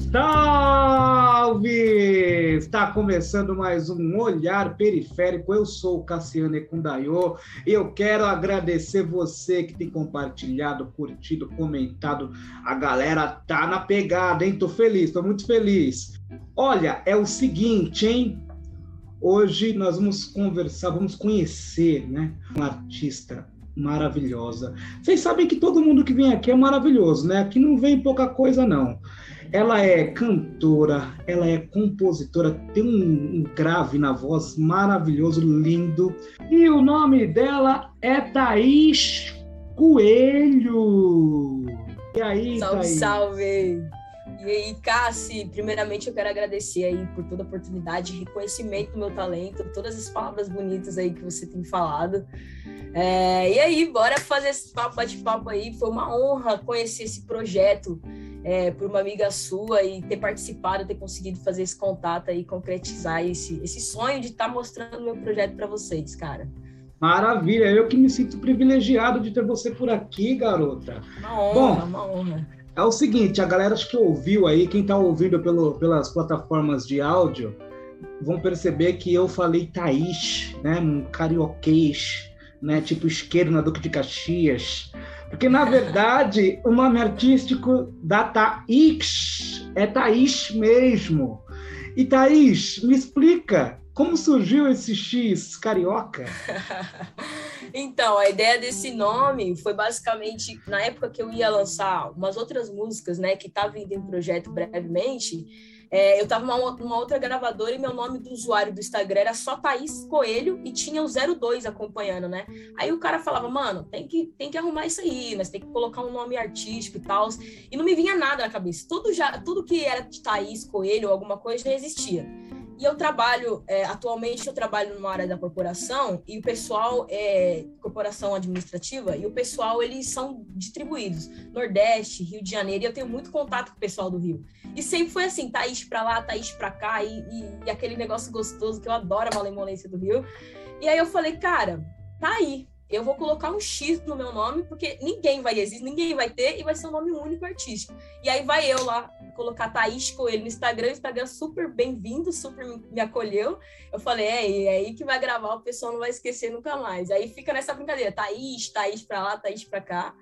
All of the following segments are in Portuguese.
Salve! Está começando mais um Olhar Periférico. Eu sou o Cassiano Ecundayo e eu quero agradecer você que tem compartilhado, curtido, comentado. A galera tá na pegada, hein? Tô feliz, tô muito feliz. Olha, é o seguinte, hein? Hoje nós vamos conversar, vamos conhecer, né, uma artista maravilhosa. Vocês sabem que todo mundo que vem aqui é maravilhoso, né? Aqui não vem pouca coisa, não. Ela é cantora, ela é compositora, tem um, um, grave na voz maravilhoso, lindo. E o nome dela é Thaís Coelho. E aí, salve, Thaís? salve! E aí, Cassi, primeiramente eu quero agradecer aí por toda a oportunidade, reconhecimento do meu talento, todas as palavras bonitas aí que você tem falado. É, e aí, bora fazer esse papo, bate-papo aí. Foi uma honra conhecer esse projeto é, por uma amiga sua e ter participado, ter conseguido fazer esse contato aí, concretizar esse, esse sonho de estar tá mostrando meu projeto para vocês, cara. Maravilha, eu que me sinto privilegiado de ter você por aqui, garota. Uma honra, Bom, uma honra. É o seguinte, a galera que ouviu aí, quem está ouvindo pelo, pelas plataformas de áudio, vão perceber que eu falei Thaís, né, um carioquês, né, tipo esquerdo na Duque de Caxias. Porque, na verdade, o nome artístico da Thaís é Thaís mesmo. E Thaís, me explica, como surgiu esse X carioca? então, a ideia desse nome foi basicamente na época que eu ia lançar umas outras músicas, né, que estavam vindo em projeto brevemente é, eu estava numa, outra gravadora e meu nome do usuário do Instagram era só Thaís Coelho e tinha o 02 acompanhando, né? Aí o cara falava, mano, tem que, tem que arrumar isso aí, mas tem que colocar um nome artístico e tal. E não me vinha nada na cabeça. Tudo, já, tudo que era Thaís Coelho ou alguma coisa já existia. E eu trabalho, é, atualmente eu trabalho numa área da corporação e o pessoal é corporação administrativa e o pessoal eles são distribuídos Nordeste, Rio de Janeiro e eu tenho muito contato com o pessoal do Rio. E sempre foi assim, Thaís pra lá, Thaís pra cá e, e, e aquele negócio gostoso que eu adoro a malemolência do Rio. E aí eu falei, cara, tá aí, eu vou colocar um X no meu nome, porque ninguém vai existir, ninguém vai ter, e vai ser um nome único artístico. E aí vai eu lá colocar Thaís Coelho no Instagram, o Instagram super bem-vindo, super me acolheu. Eu falei, é, é aí que vai gravar, o pessoal não vai esquecer nunca mais. Aí fica nessa brincadeira, Thaís, Thaís pra lá, Thaís pra cá.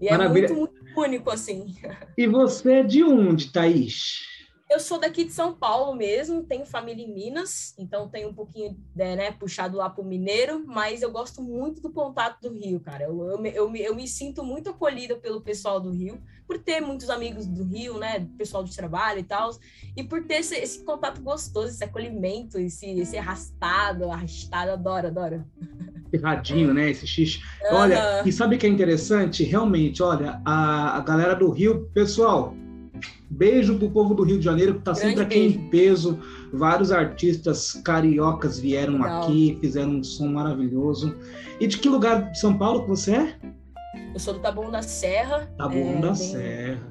E Maravilha. é muito, muito único, assim. E você é de onde, Thaís? Eu sou daqui de São Paulo mesmo, tenho família em Minas, então tenho um pouquinho, né, né puxado lá para o mineiro, mas eu gosto muito do contato do Rio, cara. Eu, eu, eu, eu, me sinto muito acolhida pelo pessoal do Rio, por ter muitos amigos do Rio, né, pessoal de trabalho e tal, e por ter esse, esse, contato gostoso, esse acolhimento, esse, esse arrastado, arrastado, adoro, adoro. Radinho, né? Esse xixi. Uhum. Olha, e sabe o que é interessante? Realmente, olha, a, a galera do Rio, pessoal, Beijo pro povo do Rio de Janeiro, que está sempre aqui beijo. em peso. Vários artistas cariocas vieram Legal. aqui, fizeram um som maravilhoso. E de que lugar de São Paulo que você é? Eu sou do Taboão da Serra. Taboão é, da Serra.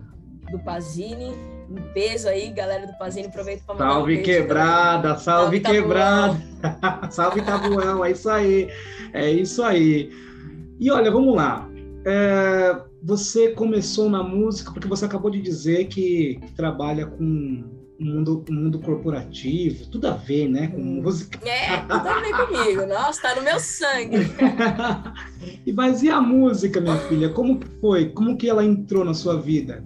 Do Pazini. Um peso aí, galera do Pazini. Aproveito para mandar Salve um quebrada, salve, salve quebrada. salve Tabuão, é isso aí. É isso aí. E olha, vamos lá. É, você começou na música porque você acabou de dizer que trabalha com o mundo, o mundo corporativo, tudo a ver, né, com hum. música. É, tudo a ver comigo. Nossa, tá no meu sangue. e mas e a música, minha filha? Como que foi? Como que ela entrou na sua vida?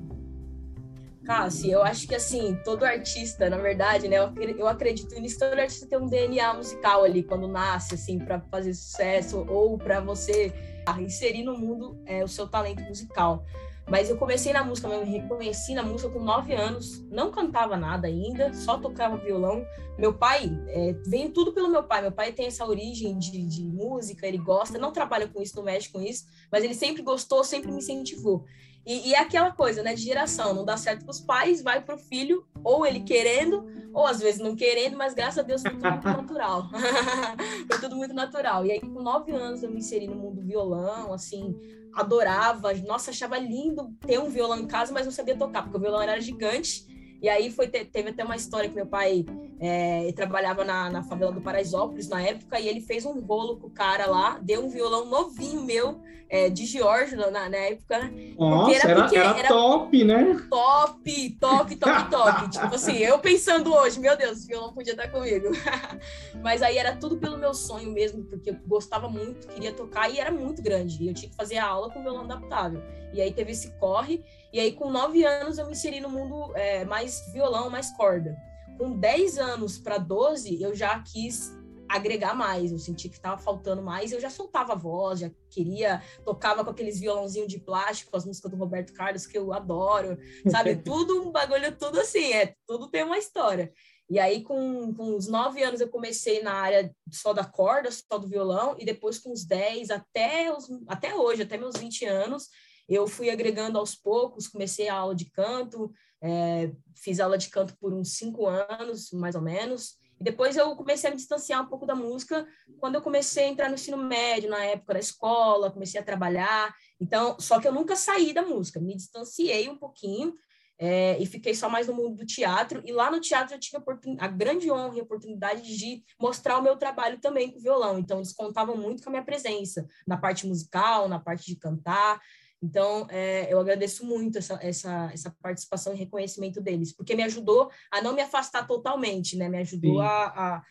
Cassi, eu acho que assim, todo artista, na verdade, né, eu acredito nisso, todo artista tem um DNA musical ali quando nasce, assim, para fazer sucesso ou para você inserir no mundo é, o seu talento musical. Mas eu comecei na música, eu me reconheci na música com nove anos, não cantava nada ainda, só tocava violão. Meu pai, é, tudo pelo meu pai. Meu pai tem essa origem de, de música, ele gosta, não trabalha com isso, não mexe com isso, mas ele sempre gostou, sempre me incentivou. E, e, é aquela coisa, né, de geração, não dá certo com os pais, vai pro filho, ou ele querendo, ou às vezes não querendo, mas graças a Deus foi tudo muito natural. foi tudo muito natural. E aí, com nove anos, eu me inseri no mundo violão, assim, adorava, nossa, achava lindo ter um violão em casa, mas não sabia tocar, porque o violão era gigante E aí foi teve até uma história que meu pai é, trabalhava na, na favela do Paraisópolis na época e ele fez um rolo com o cara lá, deu um violão novinho meu é, de Giorgio na, na época, né? Nossa, era, era, era, era, top, né? Top, top, top, top. tipo assim, eu pensando hoje, meu Deus, esse violão podia estar comigo. Mas aí era tudo pelo meu sonho mesmo, porque eu gostava muito, queria tocar e era muito grande. E eu tinha que fazer a aula com violão adaptável. E aí teve esse corre. E aí, com nove anos, eu me inseri no mundo é, mais violão, mais corda. Com dez anos para doze, eu já quis agregar mais, eu senti que estava faltando mais, eu já soltava a voz, já queria, tocava com aqueles violãozinhos de plástico, as músicas do Roberto Carlos, que eu adoro, sabe? tudo um bagulho, tudo assim, é, tudo tem uma história. E aí, com, com uns nove anos, eu comecei na área só da corda, só do violão, e depois com uns dez, até, os, até hoje, até meus 20 anos, eu fui agregando aos poucos, comecei a aula de canto, é, fiz aula de canto por uns cinco anos, mais ou menos, e depois eu comecei a me distanciar um pouco da música quando eu comecei a entrar no ensino médio, na época da escola, comecei a trabalhar. Então, só que eu nunca saí da música, me distanciei um pouquinho é, e fiquei só mais no mundo do teatro. E lá no teatro eu tive a, a grande honra e oportunidade de mostrar o meu trabalho também com violão. Então, eles contavam muito com a minha presença na parte musical, na parte de cantar. Então, é, eu agradeço muito essa, essa, essa participação e reconhecimento deles, porque me ajudou a não me afastar totalmente, né? Me ajudou a, a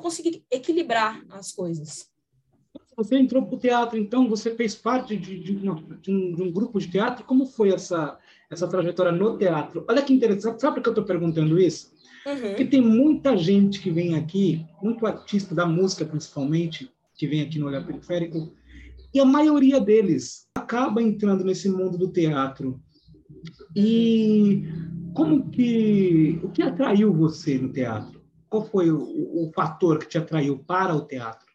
conseguir equilibrar as coisas. Você entrou para o teatro, então você fez parte de, de, de, um, de, um, grupo de teatro. Como foi essa, essa trajetória no teatro? Olha que interessante. Sabe por que eu estou perguntando isso? Uhum. Porque tem muita gente que vem aqui, muito artista da música principalmente, que vem aqui no Olhar Periférico, e a maioria deles acaba entrando nesse mundo do teatro. E como que o que atraiu você no teatro? Qual foi o, o fator que te atraiu para o teatro?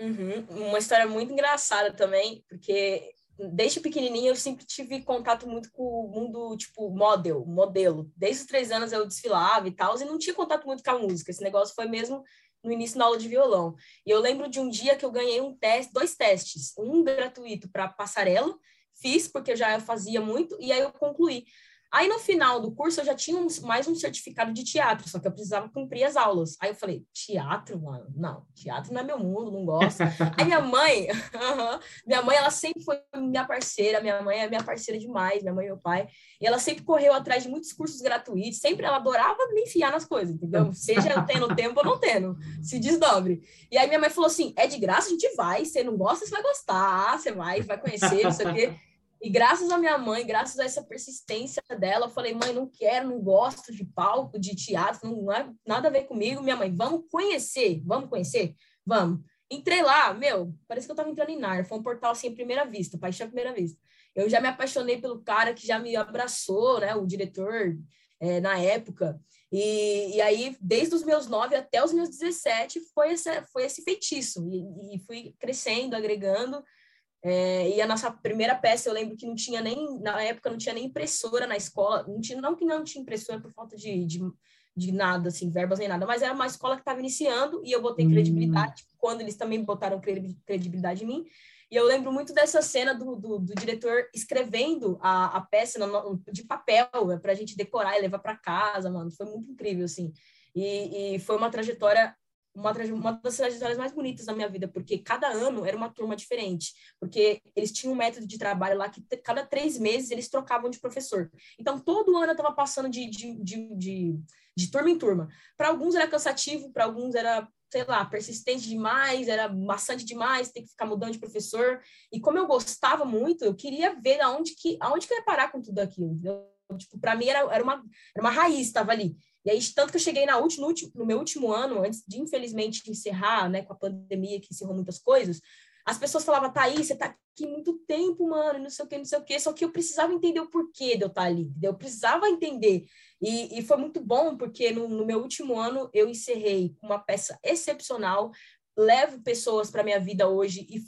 Uhum. Uma história muito engraçada também, porque desde pequenininha eu sempre tive contato muito com o mundo, tipo, model, modelo. Desde os três anos eu desfilava e tal, e não tinha contato muito com a música. Esse negócio foi mesmo no início da aula de violão. E eu lembro de um dia que eu ganhei um teste, dois testes, um gratuito para passarela, fiz porque eu já fazia muito e aí eu concluí. Aí no final do curso eu já tinha um, mais um certificado de teatro, só que eu precisava cumprir as aulas. Aí eu falei, teatro, mano? Não, teatro não é meu mundo, não gosto. Aí minha mãe, minha mãe, ela sempre foi minha parceira, minha mãe é minha parceira demais, minha mãe e meu pai. E ela sempre correu atrás de muitos cursos gratuitos, sempre ela adorava me enfiar nas coisas, entendeu? Seja eu tendo tempo ou não tendo, se desdobre. E aí minha mãe falou assim: é de graça, a gente vai, você não gosta, você vai gostar, você vai, vai conhecer, não sei o quê. E graças à minha mãe, graças a essa persistência dela, eu falei, mãe, não quero, não gosto de palco, de teatro, não é nada a ver comigo. Minha mãe, vamos conhecer, vamos conhecer? Vamos. Entrei lá, meu, parece que eu tava entrando em Nar, foi um portal assim à primeira vista, paixão à primeira vista. Eu já me apaixonei pelo cara que já me abraçou, né, o diretor é, na época. E, e aí, desde os meus nove até os meus 17, foi, essa, foi esse feitiço. E, e fui crescendo, agregando. É, e a nossa primeira peça, eu lembro que não tinha nem, na época, não tinha nem impressora na escola, não, tinha, não que não tinha impressora por falta de, de, de nada, assim, verbas nem nada, mas era uma escola que estava iniciando e eu botei hum. credibilidade, quando eles também botaram credibilidade em mim. E eu lembro muito dessa cena do, do, do diretor escrevendo a, a peça no, de papel né, para a gente decorar e levar para casa, mano. Foi muito incrível, assim. E, e foi uma trajetória uma, uma das trajetórias mais bonitas da minha vida, porque cada ano era uma turma diferente, porque eles tinham um método de trabalho lá que cada três meses eles trocavam de professor. Então, todo ano eu estava passando de, de, de, de, de turma em turma. Para alguns era cansativo, para alguns era, sei lá, persistente demais, era maçante demais, ter que ficar mudando de professor. E como eu gostava muito, eu queria ver aonde que, aonde que eu ia parar com tudo aquilo? Tipo, para mim era, era, uma, era uma raiz, estava ali. E aí, tanto que eu cheguei na última, no, meu último ano, antes de infelizmente encerrar, né, com a pandemia que encerrou muitas coisas, as pessoas falavam, Thaís, você tá aqui muito tempo, mano, não sei o que, não sei o que, só que eu precisava entender o porquê de eu estar tá ali, eu precisava entender. E, e foi muito bom, porque no, no meu último ano eu encerrei com uma peça excepcional, levo pessoas para minha vida hoje e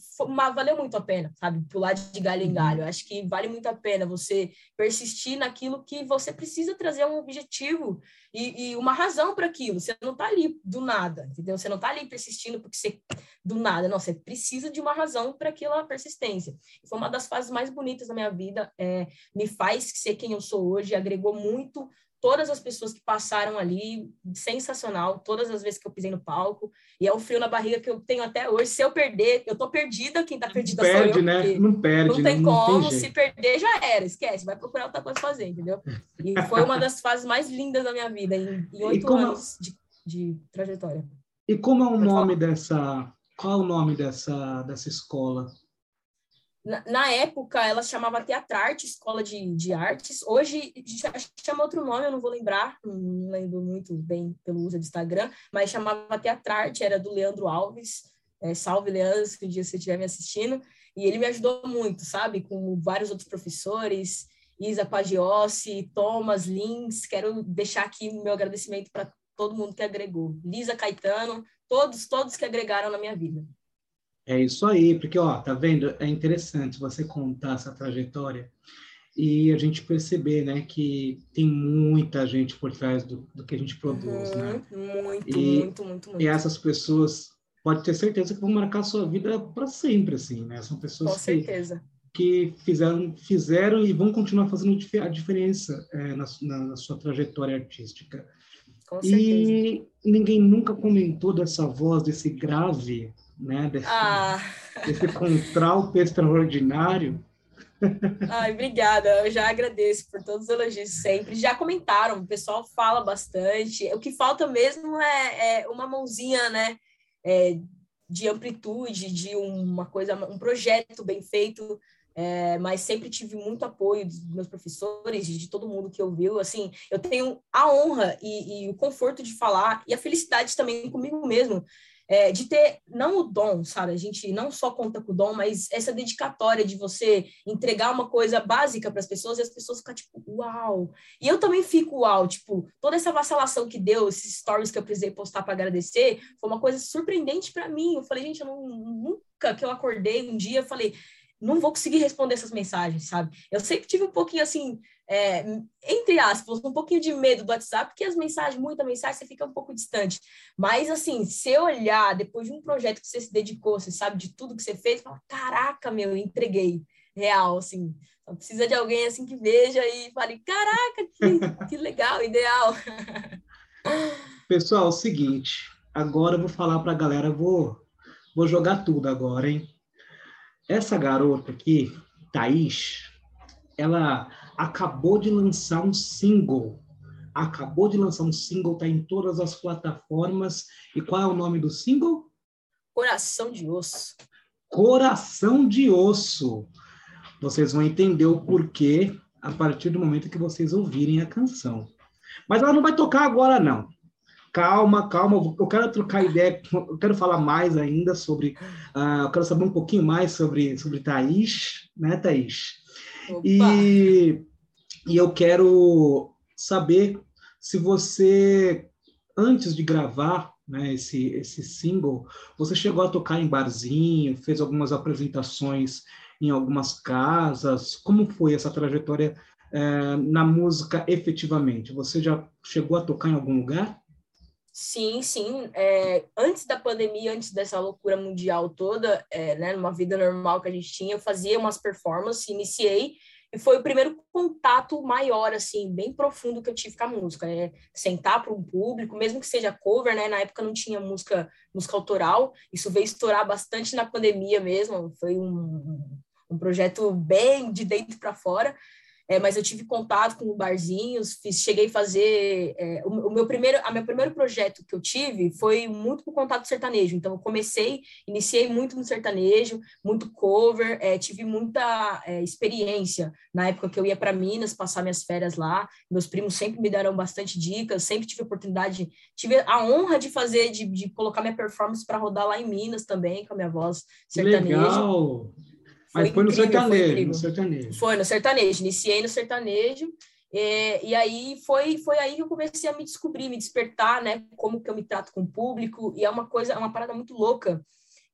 valeu muito a pena, sabe? Pular de galho em uhum. galho. Acho que vale muito a pena você persistir naquilo que você precisa trazer um objetivo e, e uma razão para aquilo. Você não está ali do nada, entendeu? Você não está ali persistindo porque você do nada, não. Você precisa de uma razão para aquela persistência. Foi uma das fases mais bonitas da minha vida. É, me faz ser quem eu sou hoje. Agregou muito todas as pessoas que passaram ali, sensacional, todas as vezes que eu pisei no palco, e é um frio na barriga que eu tenho até hoje. Se eu perder, eu tô perdida, quem tá perdida perde, sou eu. Né? Não perde, Não tem não, como, não tem se perder já era, esquece, vai procurar outra coisa fazer, entendeu? E foi uma das fases mais lindas da minha vida, em oito anos de, de trajetória. E como é o nome dessa, qual é o nome dessa, dessa escola? Na, época, ela chamava Teatrarte, Escola de, de Artes. Hoje, chama outro nome, eu não vou lembrar, não lembro muito bem pelo uso do Instagram, mas chamava Teatrarte, era do Leandro Alves. É, salve, Leandro, se um dia você estiver me assistindo. E ele me ajudou muito, sabe? Com vários outros professores, Isa Pagiossi, Thomas Lins. Quero deixar aqui meu agradecimento para todo mundo que agregou. Lisa Caetano, todos, todos que agregaram na minha vida. É isso aí, porque, ó, tá vendo? É interessante você contar essa trajetória e a gente perceber, né, que tem muita gente por trás do, do que a gente produz, uhum, né? Muito, e, muito, muito, muito. E essas pessoas, pode ter certeza que vão marcar a sua vida para sempre, assim, né? São pessoas Com certeza. que, que fizeram, fizeram e vão continuar fazendo a diferença é, na, na, na sua trajetória artística. Com certeza. E ninguém nunca comentou dessa voz, desse grave, né? Desse, ah. desse contralto extraordinário. Ai, obrigada. Eu já agradeço por todos os elogios sempre. Já comentaram, o pessoal fala bastante. O que falta mesmo é, é uma mãozinha, né? É, de amplitude, de uma coisa, um projeto bem feito. É, mas sempre tive muito apoio dos meus professores, de todo mundo que ouviu. Assim, eu tenho a honra e, e o conforto de falar e a felicidade também comigo mesmo é, de ter não o dom, sabe? A gente não só conta com o dom, mas essa dedicatória de você entregar uma coisa básica para as pessoas e as pessoas ficam tipo, uau! E eu também fico uau, tipo, toda essa vacilação que deu, esses stories que eu precisei postar para agradecer, foi uma coisa surpreendente para mim. Eu falei, gente, eu não, nunca que eu acordei um dia, falei, não vou conseguir responder essas mensagens, sabe? Eu sempre tive um pouquinho assim, é, entre aspas, um pouquinho de medo do WhatsApp, porque as mensagens, muita mensagem, você fica um pouco distante. Mas, assim, se olhar depois de um projeto que você se dedicou, você sabe de tudo que você fez, fala, caraca, meu, entreguei. Real, assim. Só precisa de alguém, assim, que veja e fale, caraca, que, que legal, ideal. Pessoal, é o seguinte, agora eu vou falar para a galera, vou, vou jogar tudo agora, hein? Essa garota aqui, Thaís, ela acabou de lançar um single. Acabou de lançar um single, tá em todas as plataformas. E qual é o nome do single? Coração de Osso. Coração de Osso. Vocês vão entender o porquê a partir do momento que vocês ouvirem a canção. Mas ela não vai tocar agora, não. Calma, calma. Eu quero trocar ideia, eu quero falar mais ainda sobre. Uh, eu quero saber um pouquinho mais sobre, sobre Thaís, né, Thaís? E, e eu quero saber se você, antes de gravar né, esse, esse single, você chegou a tocar em barzinho, fez algumas apresentações em algumas casas. Como foi essa trajetória é, na música efetivamente? Você já chegou a tocar em algum lugar? Sim, sim. É, antes da pandemia, antes dessa loucura mundial toda, é, né, numa vida normal que a gente tinha, eu fazia umas performances, iniciei e foi o primeiro contato maior, assim, bem profundo que eu tive com a música, né? Sentar para um público, mesmo que seja cover, né? Na época não tinha música, música autoral, isso veio estourar bastante na pandemia mesmo, foi um, um projeto bem de dentro para fora, é, mas eu tive contato com barzinhos, fiz, cheguei a fazer é, o, o, meu primeiro, a meu primeiro projeto que eu tive foi muito com contato sertanejo. Então eu comecei, iniciei muito no sertanejo, muito cover, é, tive muita é, experiência na época que eu ia para Minas passar minhas férias lá. Meus primos sempre me deram bastante dicas, sempre tive oportunidade, tive a honra de fazer, de, de colocar minha performance para rodar lá em Minas também com a minha voz sertaneja. Legal. Mas foi, no sertanejo, foi no sertanejo. Foi no sertanejo. Iniciei no sertanejo. É, e aí foi foi aí que eu comecei a me descobrir, me despertar, né? Como que eu me trato com o público. E é uma coisa, é uma parada muito louca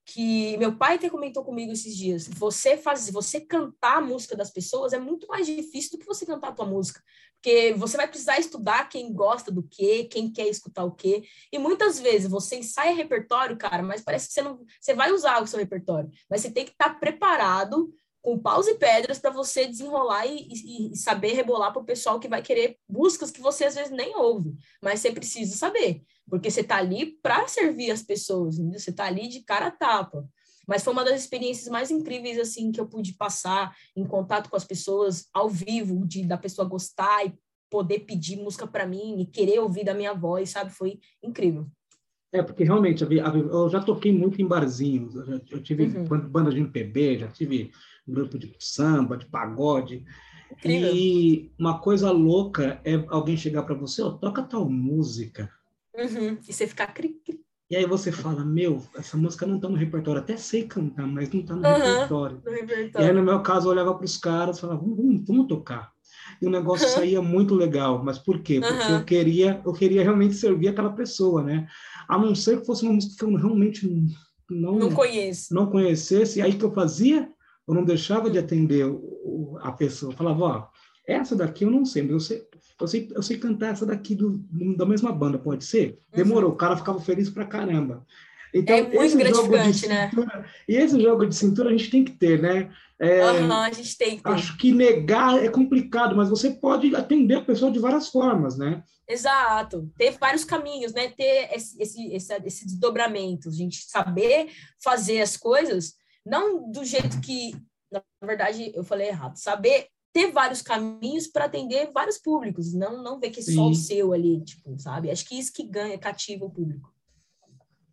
que meu pai até comentou comigo esses dias. Você fazer, você cantar a música das pessoas é muito mais difícil do que você cantar a tua música, porque você vai precisar estudar quem gosta do quê, quem quer escutar o quê. E muitas vezes você ensaia repertório, cara, mas parece que você não, você vai usar o seu repertório, mas você tem que estar preparado com paus e pedras para você desenrolar e, e, saber rebolar para o pessoal que vai querer buscas que você às vezes nem ouve, mas você precisa saber, porque você está ali para servir as pessoas, entendeu? você está ali de cara a tapa. Mas foi uma das experiências mais incríveis assim que eu pude passar em contato com as pessoas ao vivo, de da pessoa gostar e poder pedir música para mim e querer ouvir da minha voz, sabe? Foi incrível. É, porque realmente eu já toquei muito em barzinhos, eu tive uhum. banda de MPB, já tive grupo de samba, de pagode. Incrível. E uma coisa louca é alguém chegar para você, oh, toca tal música. Uhum. E você ficar cri, cri. E aí você fala, meu, essa música não tá no repertório. Até sei cantar, mas não tá no, uhum. repertório. no repertório. E aí, no meu caso, eu olhava para os caras e falava, vamos, vamos tocar e o negócio uhum. saía muito legal. Mas por quê? Porque uhum. eu queria eu queria realmente servir aquela pessoa, né? A não ser que fosse uma música que eu realmente não não conheço. Não conhecesse, aí que eu fazia, eu não deixava de atender o, a pessoa. Eu falava, ó, essa daqui eu não sei, mas eu sei, eu sei, eu sei cantar essa daqui do, da mesma banda, pode ser? Demorou, uhum. o cara ficava feliz pra caramba. Então, é muito gratificante, né? E esse jogo de cintura a gente tem que ter, né? É, uhum, a gente tem que ter. Acho que negar é complicado, mas você pode atender a pessoa de várias formas, né? Exato. Ter vários caminhos, né? Ter esse, esse, esse, esse desdobramento, a gente saber fazer as coisas, não do jeito que, na verdade, eu falei errado, saber ter vários caminhos para atender vários públicos, não, não ver que é só o seu ali, tipo, sabe? Acho que isso que ganha, cativa o público.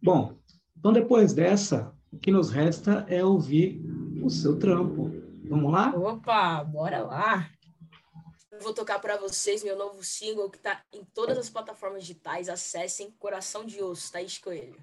Bom, então, depois dessa, o que nos resta é ouvir o seu trampo. Vamos lá? Opa, bora lá! Eu vou tocar para vocês meu novo single que está em todas as plataformas digitais. Acessem Coração de Osso, Thaís Coelho.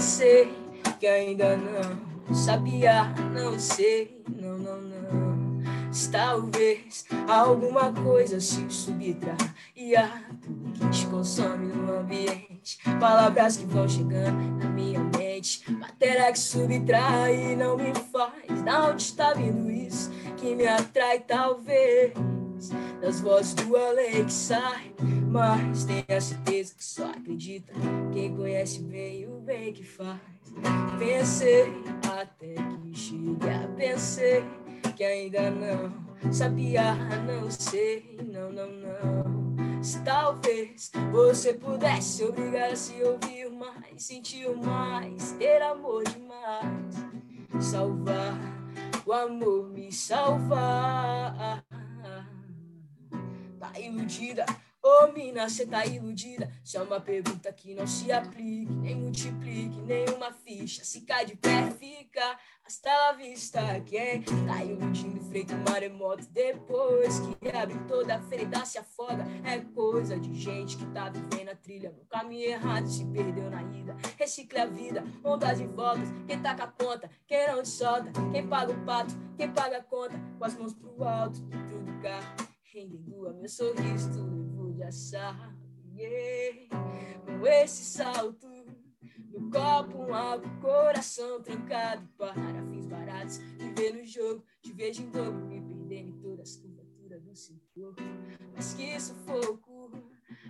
Pensei que ainda não sabia, não sei, não, não, não. Talvez alguma coisa se subtraia que te consome no ambiente. Palavras que vão chegando na minha mente, matéria que subtrai não me faz. Da onde está vindo isso que me atrai, talvez? Das vozes do além que sai mas tenha certeza que só acredita quem conhece bem o bem que faz. Pensei até que chegar, pensei que ainda não sabia, não sei, não, não, não. Se talvez você pudesse obrigar a se ouvir mais, sentir mais, ter amor demais, salvar o amor me salvar. Tá iludida Ô oh, mina, cê tá iludida? Isso é uma pergunta que não se aplique, nem multiplique, nenhuma ficha. Se cai de pé, fica hasta la vista. Quem tá iludindo, feito maremoto depois que abre toda a ferida, se afoga. É coisa de gente que tá vivendo a trilha no caminho errado, se perdeu na ida. Recicle a vida, ondas e voltas. Quem taca a ponta, quem não solta. Quem paga o pato, quem paga a conta. Com as mãos pro alto, dentro do carro. Rendendo a meu sorriso, tudo já sabe. Com esse salto no copo, um álcool, coração trancado para fins baratos. Viver no jogo, te vejo em dobro, me perdendo em todas as curvaturas do seu corpo. Mas que sufoco,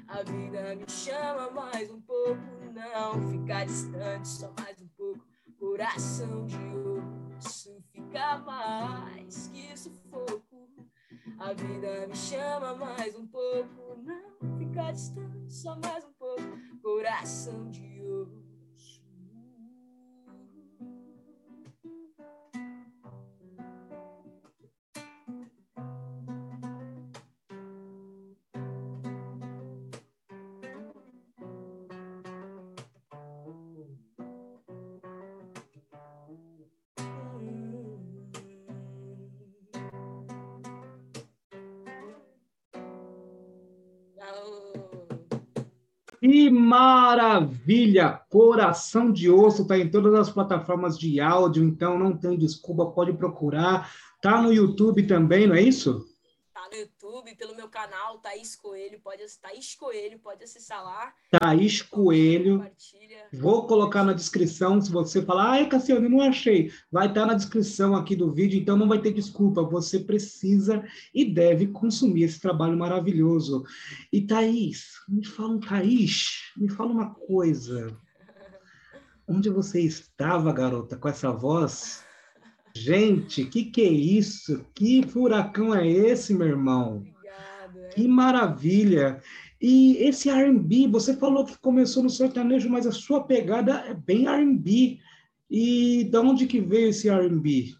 a vida me chama mais um pouco. Não ficar distante, só mais um pouco. Coração de osso, fica mais que sufoco. A vida me chama mais um pouco, não ficar distante, só mais um pouco. Coração de Maravilha! Coração de Osso está em todas as plataformas de áudio, então não tem desculpa, pode procurar. Tá no YouTube também, não é isso? Tá YouTube pelo meu canal, Thaís Coelho, pode Thaís Coelho, pode acessar lá. Thaís Coelho. Vou colocar na descrição, se você falar, ai, Cassiano, não achei. Vai estar na descrição aqui do vídeo, então não vai ter desculpa. Você precisa e deve consumir esse trabalho maravilhoso. E Thaís, me fala, Thaís, me fala uma coisa. Onde você estava, garota, com essa voz? Gente, que que é isso? Que furacão é esse, meu irmão? Obrigado, é. Que maravilha! E esse R&B, você falou que começou no sertanejo, mas a sua pegada é bem R&B. E de onde que veio esse R&B?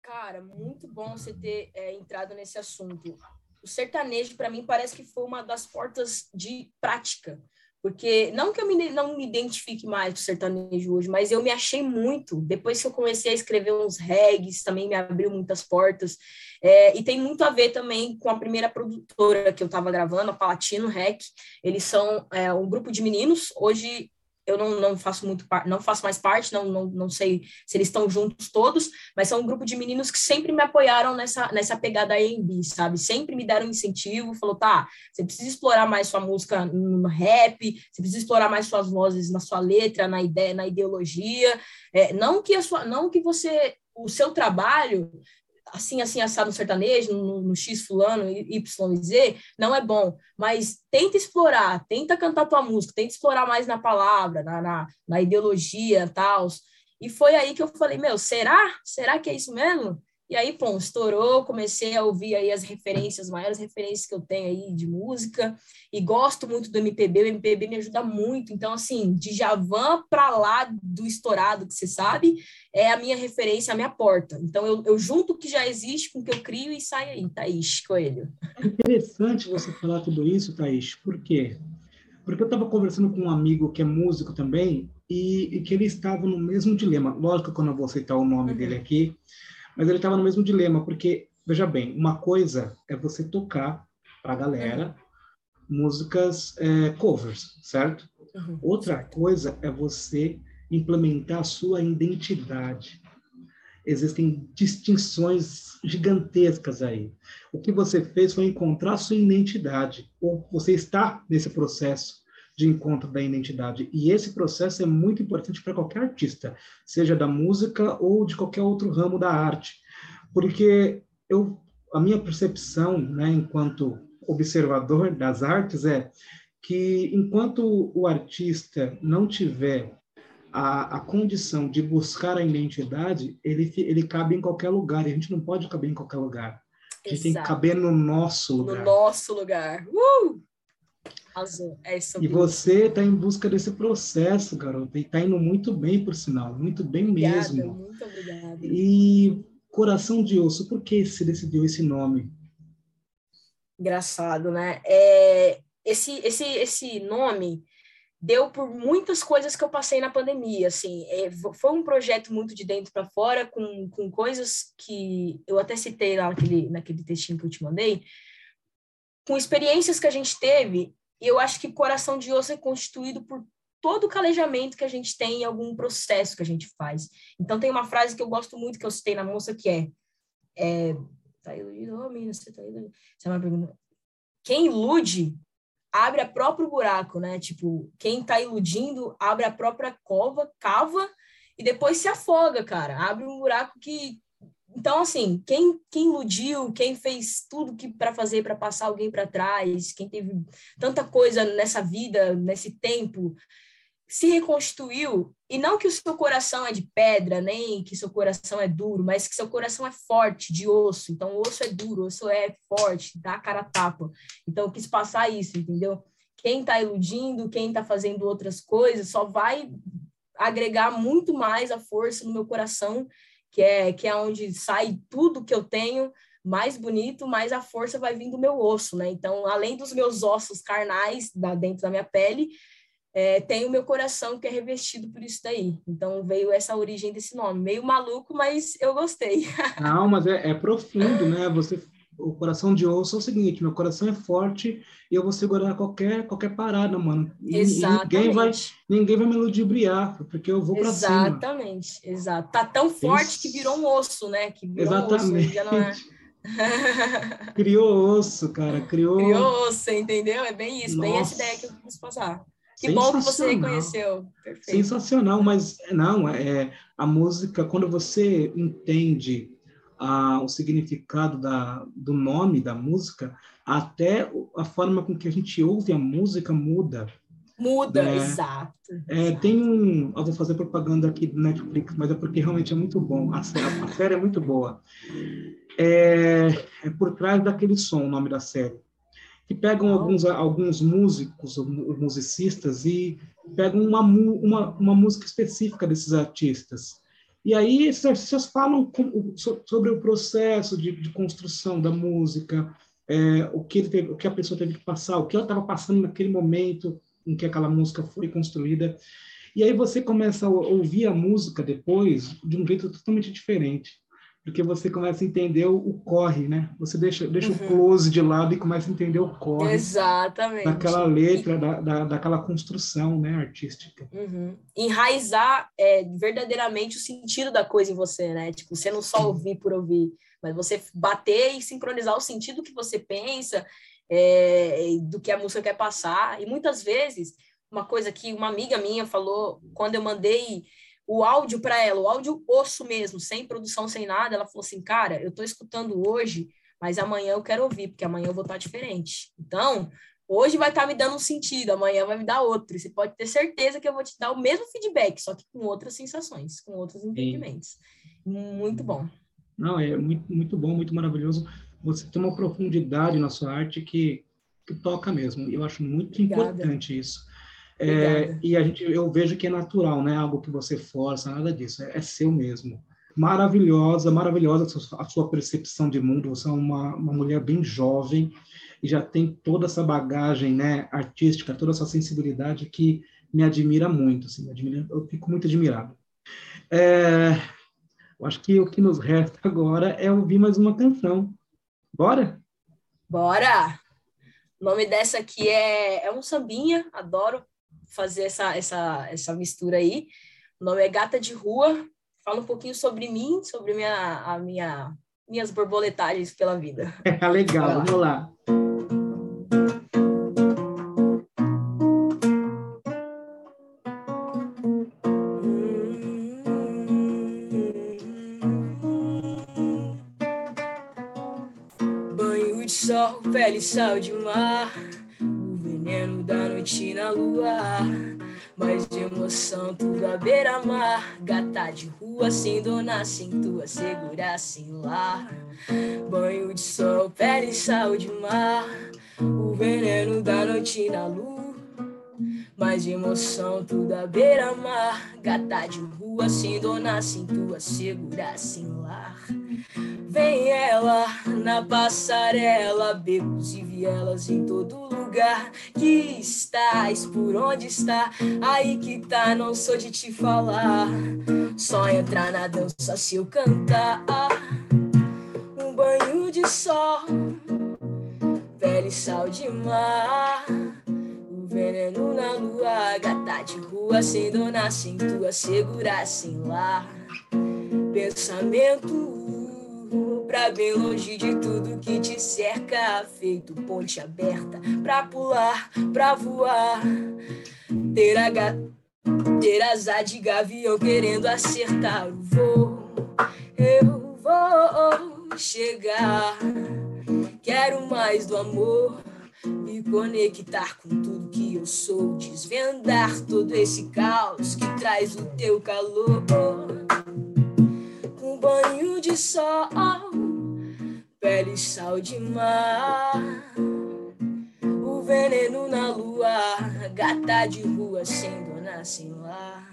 Cara, muito bom você ter é, entrado nesse assunto. O sertanejo, para mim, parece que foi uma das portas de prática porque, não que eu me, não me identifique mais com sertanejo hoje, mas eu me achei muito. Depois que eu comecei a escrever uns regs, também me abriu muitas portas. É, e tem muito a ver também com a primeira produtora que eu estava gravando, a Palatino Rec. Eles são é, um grupo de meninos. Hoje eu não, não faço muito não faço mais parte, não, não, não sei se eles estão juntos todos, mas são um grupo de meninos que sempre me apoiaram nessa, nessa pegada A&B, sabe? Sempre me deram incentivo, falou, tá, você precisa explorar mais sua música no rap, você precisa explorar mais suas vozes na sua letra, na ideia, na ideologia, é, não que a sua, não que você o seu trabalho assim, assim, assado no sertanejo, no, no X fulano, Y, Z, não é bom. Mas tenta explorar, tenta cantar tua música, tenta explorar mais na palavra, na, na, na ideologia e tal. E foi aí que eu falei, meu, será? Será que é isso mesmo? E aí, pô, estourou, comecei a ouvir aí as referências, as maiores referências que eu tenho aí de música, e gosto muito do MPB, o MPB me ajuda muito. Então, assim, de Javan para lá do estourado, que você sabe, é a minha referência, a minha porta. Então, eu, eu junto o que já existe com o que eu crio e sai aí, Thaís Coelho. É interessante você falar tudo isso, Thaís, por quê? Porque eu estava conversando com um amigo que é músico também, e, e, que ele estava no mesmo dilema. Lógico que eu não vou citar o nome uhum. dele aqui, mas ele estava no mesmo dilema, porque, veja bem, uma coisa é você tocar para a galera músicas é, covers, certo? Uhum. Outra coisa é você implementar a sua identidade. Existem distinções gigantescas aí. O que você fez foi encontrar a sua identidade, ou você está nesse processo de encontro da identidade. E esse processo é muito importante para qualquer artista, seja da música ou de qualquer outro ramo da arte, porque eu, a minha percepção, né, enquanto observador das artes, é que enquanto o artista não tiver a, a condição de buscar a identidade, ele, ele cabe em qualquer lugar, e a gente não pode caber em qualquer lugar. A gente Exato. tem que caber no nosso lugar. No nosso lugar. Uh! Azul. É e você está em busca desse processo, garota, e está indo muito bem, por sinal, muito bem obrigada, mesmo. Muito obrigada. E Coração de Osso, por que você decidiu esse nome? Engraçado, né? É, esse, esse, esse nome deu por muitas coisas que eu passei na pandemia, assim, é, foi um projeto muito de dentro para fora, com, com coisas que eu até citei lá naquele, naquele textinho que eu te mandei, com experiências que a gente teve e eu acho que coração de osso é constituído por todo o calejamento que a gente tem em algum processo que a gente faz. Então, tem uma frase que eu gosto muito, que eu citei na moça, que é... é tá iludido, oh, menina, você tá iludido. Essa é uma pergunta. Quem ilude abre a próprio buraco, né? Tipo, quem tá iludindo abre a própria cova, cava e depois se afoga, cara. Abre um buraco que então, assim, quem, quem iludiu, quem fez tudo que para fazer para passar alguém para trás, quem teve tanta coisa nessa vida, nesse tempo, se reconstruiu, e não que o seu coração é de pedra, nem que seu coração é duro, mas que seu coração é forte, de osso. Então, osso é duro, osso é forte, dá a cara tapa. Então, eu quis passar isso, entendeu? Quem está iludindo, quem está fazendo outras coisas, só vai agregar muito mais a força no meu coração que é, que é onde sai tudo que eu tenho mais bonito, mais a força vai vir do meu osso, né? Então, além dos meus ossos carnais da, dentro da minha pele, é, tem o meu coração que é revestido por isso daí. Então, veio essa origem desse nome. Meio maluco, mas eu gostei. Não, mas é, é profundo, né? Você o coração de osso é o seguinte, meu coração é forte e eu vou segurar qualquer qualquer parada, mano. Exatamente. ninguém vai ninguém vai me ludibriar, porque eu vou para cima. Exatamente, exato. Tá tão forte Isso. que virou um osso, né? Que virou Exatamente. Um osso, é... criou osso, cara, criou. Criou osso, entendeu? É bem isso, Nossa. bem essa ideia que eu quis passar. Que bom que você reconheceu. Perfeito. Sensacional, mas não, é a música, quando você entende a, o significado da, do nome da música, até a forma com que a gente ouve a música muda. Muda, é, exato. É, tem um. Eu vou fazer propaganda aqui do Netflix, mas é porque realmente é muito bom. A, a série é muito boa. É, é Por Trás daquele Som, o nome da série. Que pegam oh. alguns, alguns músicos, musicistas, e pegam uma, uma, uma música específica desses artistas. E aí artistas falam com, sobre o processo de, de construção da música, é, o, que teve, o que a pessoa teve que passar, o que ela estava passando naquele momento em que aquela música foi construída. E aí você começa a ouvir a música depois de um jeito totalmente diferente, porque você começa a entender o, corre, né? Você deixa, deixa uhum. o close de lado e começa a entender o corre. Exatamente. Daquela letra, da, da, daquela construção né, artística. Uhum. Enraizar é, verdadeiramente o sentido da coisa em você, né? Tipo, você não só ouvir por ouvir, mas você bater e sincronizar o sentido que você pensa, é, do que a música quer passar. E muitas vezes, uma coisa que uma amiga minha falou quando eu mandei o áudio para ela, o áudio osso mesmo, sem produção, sem nada, ela falou assim: Cara, eu estou escutando hoje, mas amanhã eu quero ouvir, porque amanhã eu vou estar diferente. Então, hoje vai estar me dando um sentido, amanhã vai me dar outro. Você pode ter certeza que eu vou te dar o mesmo feedback, só que com outras sensações, com outros entendimentos. Sim. Muito bom. Não, é muito, muito bom, muito maravilhoso. Você tem uma profundidade na sua arte que, que toca mesmo. Eu acho muito Obrigada. importante isso. É, e a gente, eu vejo que é natural, não é algo que você força, nada disso. É, é seu mesmo. Maravilhosa, maravilhosa a sua, a sua percepção de mundo. Você é uma, uma mulher bem jovem e já tem toda essa bagagem né, artística, toda essa sensibilidade que me admira muito. Assim, admira, eu fico muito admirado. É, eu acho que o que nos resta agora é ouvir mais uma canção. Bora? Bora! O nome dessa aqui é, é um sambinha, adoro fazer essa, essa, essa mistura aí. O nome é Gata de Rua. Fala um pouquinho sobre mim, sobre minha, a minha, minhas borboletagens pela vida. É legal, vamos lá. pele sal de mar, o veneno da noite na lua. Mais de emoção, tudo à beira-mar. Gata de rua, sem dona, sem tua, segura sem lá. Banho de sol, pele sal de mar, o veneno da noite na lua. Mais de emoção, tudo à beira-mar. Gata de rua, sem dona, sem tua, segura sem lar. Vem ela na passarela, becos e vielas em todo lugar que estás, por onde está? Aí que tá, não sou de te falar. Só entrar na dança se eu cantar. Um banho de sol, pele sal de mar. O veneno na lua, gata de rua, sem dona, sem tua, segurar sem lá. Pensamento pra bem longe de tudo que te cerca. Feito ponte aberta pra pular, pra voar. Ter, a ga... ter asa de gavião querendo acertar o voo. Eu vou chegar. Quero mais do amor. Me conectar com tudo que eu sou. Desvendar todo esse caos que traz o teu calor banho de sol, pele sal de mar. O veneno na lua, gata de rua sem dona, sem lar.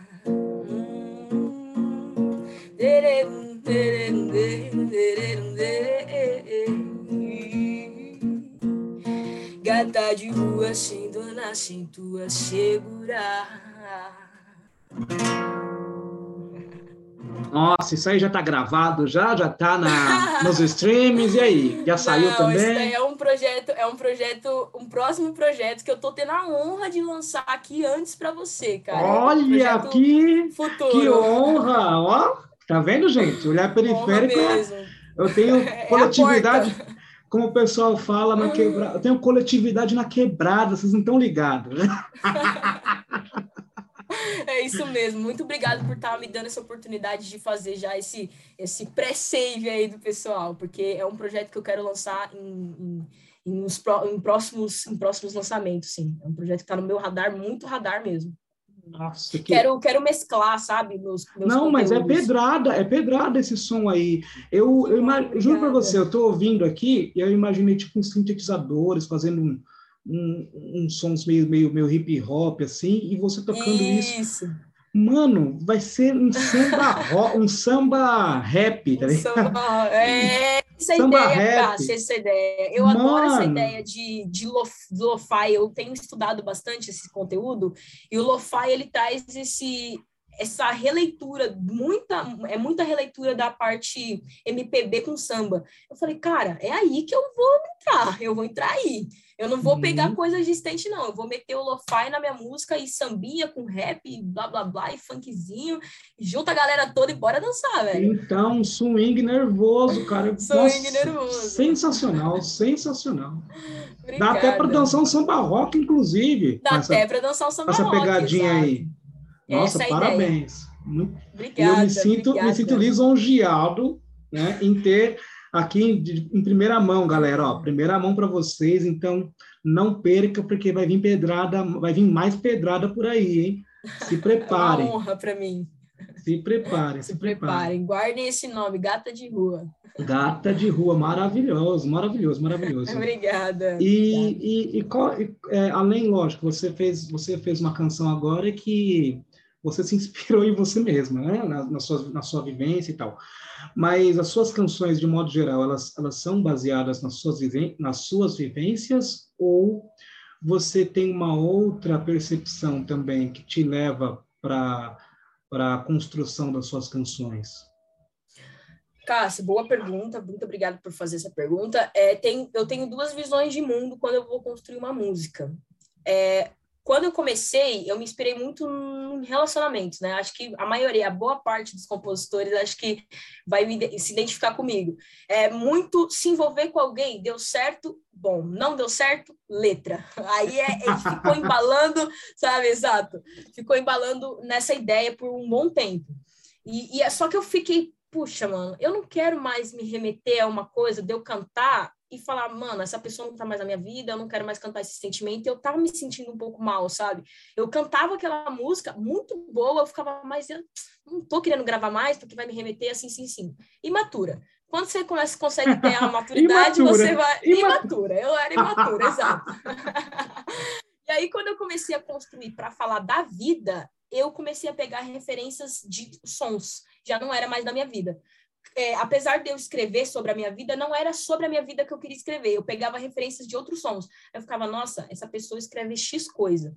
Gata de rua sem dona, sem tua segurar. Nossa, isso aí já está gravado, já já está nos streams e aí, já saiu Não, também? É um projeto, é um projeto, um próximo projeto que eu tô tendo a honra de lançar aqui antes para você, cara. Olha é um que futuro. que honra, ó, tá vendo gente? Olhar periférico. É Eu tenho é coletividade, como o pessoal fala, na quebrada. Eu tenho coletividade na quebrada, vocês não estão ligados? É isso mesmo. Muito obrigado por estar me dando essa oportunidade de fazer já esse, esse pré-save aí do pessoal, porque é um projeto que eu quero lançar em, em, em, uns, em próximos, em próximos lançamentos, sim. É um projeto que está no meu radar, muito radar mesmo. Nossa, que... quero, quero mesclar, sabe? Meus, meus Não, conteúdos. mas é pedrada, é pedrada esse som aí. Eu, eu, eu juro para você, eu estou ouvindo aqui e eu imaginei tipo uns sintetizadores fazendo um, um, um sons meio, meio, meio hip hop, assim, e você tocando isso. isso. Mano, vai ser um samba, um samba rap, tá ligado? Samba, é, essa samba ideia, rap. essa ideia. Eu Mano. adoro essa ideia de, de lo-fi. Eu tenho estudado bastante esse conteúdo, e o lo-fi, ele traz esse, essa releitura, muita, é muita releitura da parte MPB com samba. Eu falei, cara, é aí que eu vou entrar, eu vou entrar aí. Eu não vou pegar uhum. coisa existente, não. Eu vou meter o lo-fi na minha música e sambinha com rap, blá blá blá, e funkzinho. Junta a galera toda e bora dançar, velho. Então, swing nervoso, cara. swing Nossa, nervoso. Sensacional, sensacional. Obrigada. Dá até para dançar um samba rock, inclusive. Dá até para dançar um samba essa rock. Essa pegadinha exato. aí. Nossa, essa parabéns. Muito... Obrigada, eu me sinto, obrigada. me sinto lisonjeado né, em ter aqui de, em primeira mão, galera, ó, primeira mão para vocês, então não perca, porque vai vir pedrada, vai vir mais pedrada por aí, hein? Se preparem. É uma honra para mim. Se preparem, se, se preparem. preparem. Guardem esse nome, Gata de Rua. Gata de Rua, maravilhoso, maravilhoso, maravilhoso. Obrigada. E, e, e, e é, além, lógico, você fez, você fez uma canção agora que você se inspirou em você mesma, né? Na, na, sua, na sua vivência e tal. Mas as suas canções, de modo geral, elas, elas são baseadas nas suas, nas suas vivências ou você tem uma outra percepção também que te leva para a construção das suas canções? Cássio, boa pergunta, muito obrigada por fazer essa pergunta. É, tem, eu tenho duas visões de mundo quando eu vou construir uma música. É, quando eu comecei, eu me inspirei muito em relacionamentos, né? Acho que a maioria, a boa parte dos compositores, acho que vai se identificar comigo. É muito se envolver com alguém, deu certo, bom, não deu certo, letra. Aí é, é ficou embalando, sabe, exato. Ficou embalando nessa ideia por um bom tempo. E, e é só que eu fiquei, puxa, mano, eu não quero mais me remeter a uma coisa de eu cantar e falar, mano, essa pessoa não tá mais na minha vida, eu não quero mais cantar esse sentimento, eu tava me sentindo um pouco mal, sabe? Eu cantava aquela música muito boa, eu ficava, mas eu não tô querendo gravar mais, porque vai me remeter assim, sim, sim. Imatura. Quando você começa, consegue ter a maturidade, você vai. Imatura, eu era imatura, exato. e aí, quando eu comecei a construir para falar da vida, eu comecei a pegar referências de sons, já não era mais da minha vida é, apesar de eu escrever sobre a minha vida, não era sobre a minha vida que eu queria escrever. Eu pegava referências de outros sons. Eu ficava, nossa, essa pessoa escreve X coisa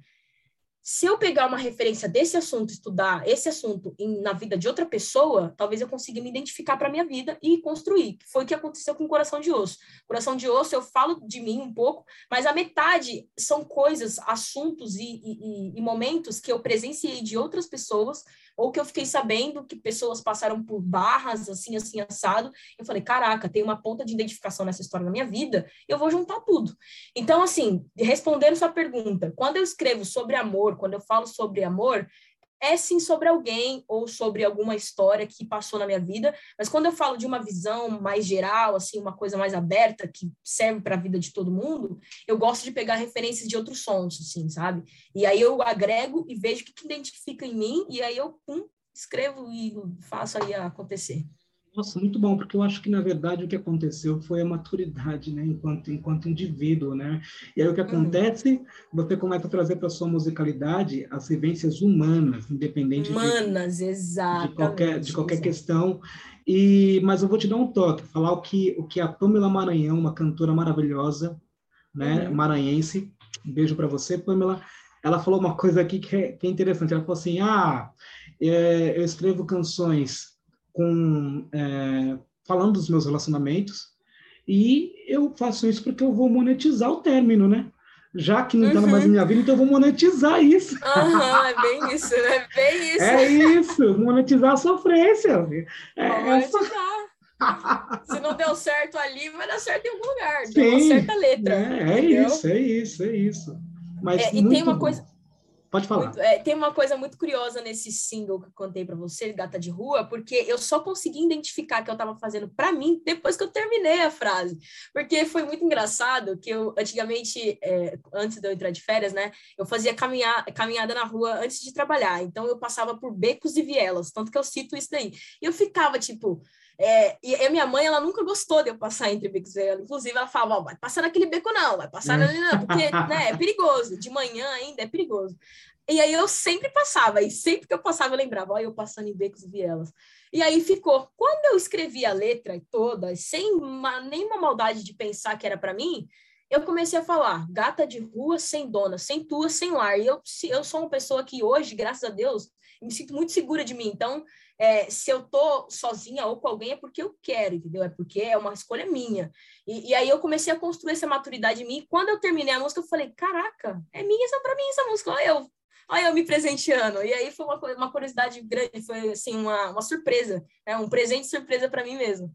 se eu pegar uma referência desse assunto, estudar esse assunto em, na vida de outra pessoa, talvez eu consiga me identificar para a minha vida e construir. Foi o que aconteceu com o Coração de Osso. Coração de Osso, eu falo de mim um pouco, mas a metade são coisas, assuntos e, e, e momentos que eu presenciei de outras pessoas ou que eu fiquei sabendo que pessoas passaram por barras, assim, assim, assado. Eu falei, caraca, tem uma ponta de identificação nessa história na minha vida, eu vou juntar tudo. Então, assim, respondendo sua pergunta, quando eu escrevo sobre amor, amor, quando eu falo sobre amor, é sim sobre alguém ou sobre alguma história que passou na minha vida, mas quando eu falo de uma visão mais geral, assim, uma coisa mais aberta que serve para a vida de todo mundo, eu gosto de pegar referências de outros sons, assim, sabe? E aí eu agrego e vejo o que, que identifica em mim e aí eu pum, escrevo e faço aí acontecer. Nossa, muito bom, porque eu acho que, na verdade, o que aconteceu foi a maturidade, né, enquanto, enquanto indivíduo, né? E aí o que uhum. acontece, você começa a trazer para sua musicalidade as vivências humanas, independente humanas, de, de qualquer, de qualquer questão. E, mas eu vou te dar um toque, falar o que, o que a Pamela Maranhão, uma cantora maravilhosa, né, uhum. maranhense, um beijo para você, Pamela, ela falou uma coisa aqui que é, que é interessante, ela falou assim, ah, é, eu escrevo canções com é, falando dos meus relacionamentos e eu faço isso porque eu vou monetizar o término, né? Já que não está uhum. mais na minha vida, então eu vou monetizar isso. Uhum, é bem isso, né? Bem isso. É isso, monetizar a sofrência. É, monetizar. Se não deu certo ali, vai dar certo em algum lugar. Sim, deu uma certa letra. É, é isso, é isso, é isso. Mas é, e tem uma bom. coisa Pode falar. Muito, é, tem uma coisa muito curiosa nesse single que eu contei para você, Gata de Rua, porque eu só consegui identificar que eu estava fazendo para mim depois que eu terminei a frase. Porque foi muito engraçado que eu, antigamente, é, antes de eu entrar de férias, né, eu fazia caminhar, caminhada na rua antes de trabalhar. Então eu passava por becos e vielas, tanto que eu cito isso daí. E eu ficava tipo. É, e a minha mãe, ela nunca gostou de eu passar entre becos e vielas. Inclusive, ela falava: oh, vai passar naquele beco, não, vai passar ali, não, porque né, é perigoso. De manhã ainda é perigoso. E aí eu sempre passava, e sempre que eu passava eu lembrava, olha, eu passando em becos e vielas. E aí ficou. Quando eu escrevi a letra toda, sem uma, nenhuma maldade de pensar que era para mim, eu comecei a falar, gata de rua sem dona, sem tua, sem lar. E eu, eu sou uma pessoa que hoje, graças a Deus, me sinto muito segura de mim. Então, é, se eu tô sozinha ou com alguém é porque eu quero, entendeu? É porque é uma escolha minha. E, e aí eu comecei a construir essa maturidade em mim. Quando eu terminei a música, eu falei, caraca, é minha, essa para mim essa música. Olha eu olha eu me presenteando. E aí foi uma, uma curiosidade grande, foi assim, uma, uma surpresa, né? um presente surpresa para mim mesmo.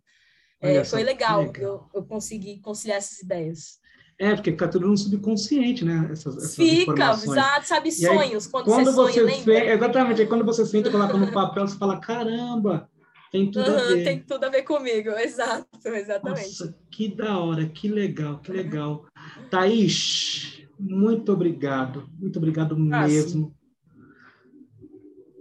É, foi legal, legal. Eu, eu consegui conciliar essas ideias. É, porque fica tudo no subconsciente, né? Essas, essas fica, exato, sabe, sonhos, aí, quando, quando, você, sonha, você lembra? Exatamente, aí quando você senta e coloca no papel, você fala, caramba, tem tudo uhum, a ver. Tem tudo a ver comigo, exato, exatamente. Nossa, que da hora, que legal, que legal. Thaís, muito obrigado, muito obrigado ah, mesmo.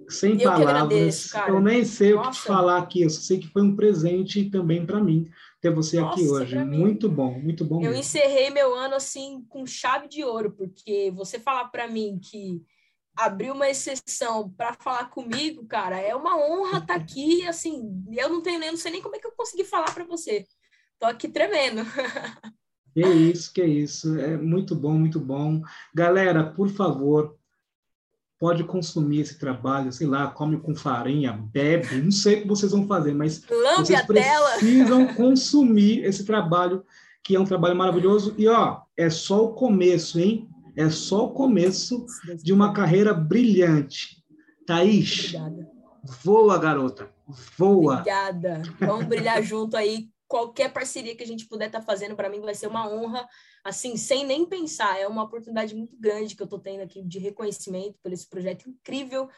Sem eu palavras. Agradeço, eu nem sei Nossa. o que te falar aqui, eu sei que foi um presente também para mim ter você Nossa, aqui hoje. Muito bom, muito bom. Eu mesmo. encerrei meu ano assim com chave de ouro, porque você falar para mim que abriu uma exceção para falar comigo, cara, é uma honra estar tá aqui, assim, eu não tenho nem, não sei nem como é que eu consegui falar para você. Tô aqui tremendo. Que isso, que isso. É muito bom, muito bom. Galera, por favor, pode consumir esse trabalho, sei lá, come com farinha, bebe, não sei o que vocês vão fazer, mas Lambe vocês precisam consumir esse trabalho, que é um trabalho maravilhoso. E, ó, é só o começo, hein? É só o começo de uma carreira brilhante. Thaís, Obrigada. voa, garota, voa. Obrigada. Vamos brilhar junto aí qualquer parceria que a gente puder estar tá fazendo, para mim vai ser uma honra, assim, sem nem pensar. É uma oportunidade muito grande que eu estou tendo aqui de reconhecimento por esse projeto incrível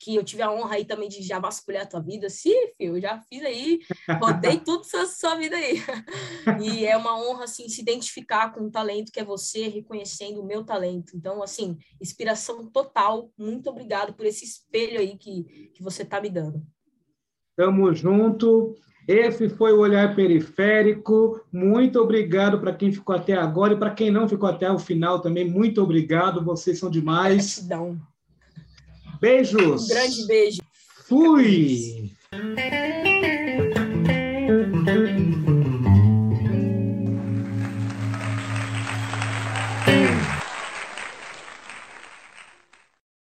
que eu tive a honra aí também de já vasculhar a tua vida. Sim, filho, eu já fiz aí, rodei tudo sua, sua vida aí. E é uma honra, assim, se identificar com o talento que é você, reconhecendo o meu talento. Então, assim, inspiração total. Muito obrigado por esse espelho aí que, que você está me dando. Tamo junto. Esse foi o Olhar Periférico. Muito obrigado para quem ficou até agora e para quem não ficou até o final também. Muito obrigado, vocês são demais. Gratidão. Beijos. Um grande beijo. Fui.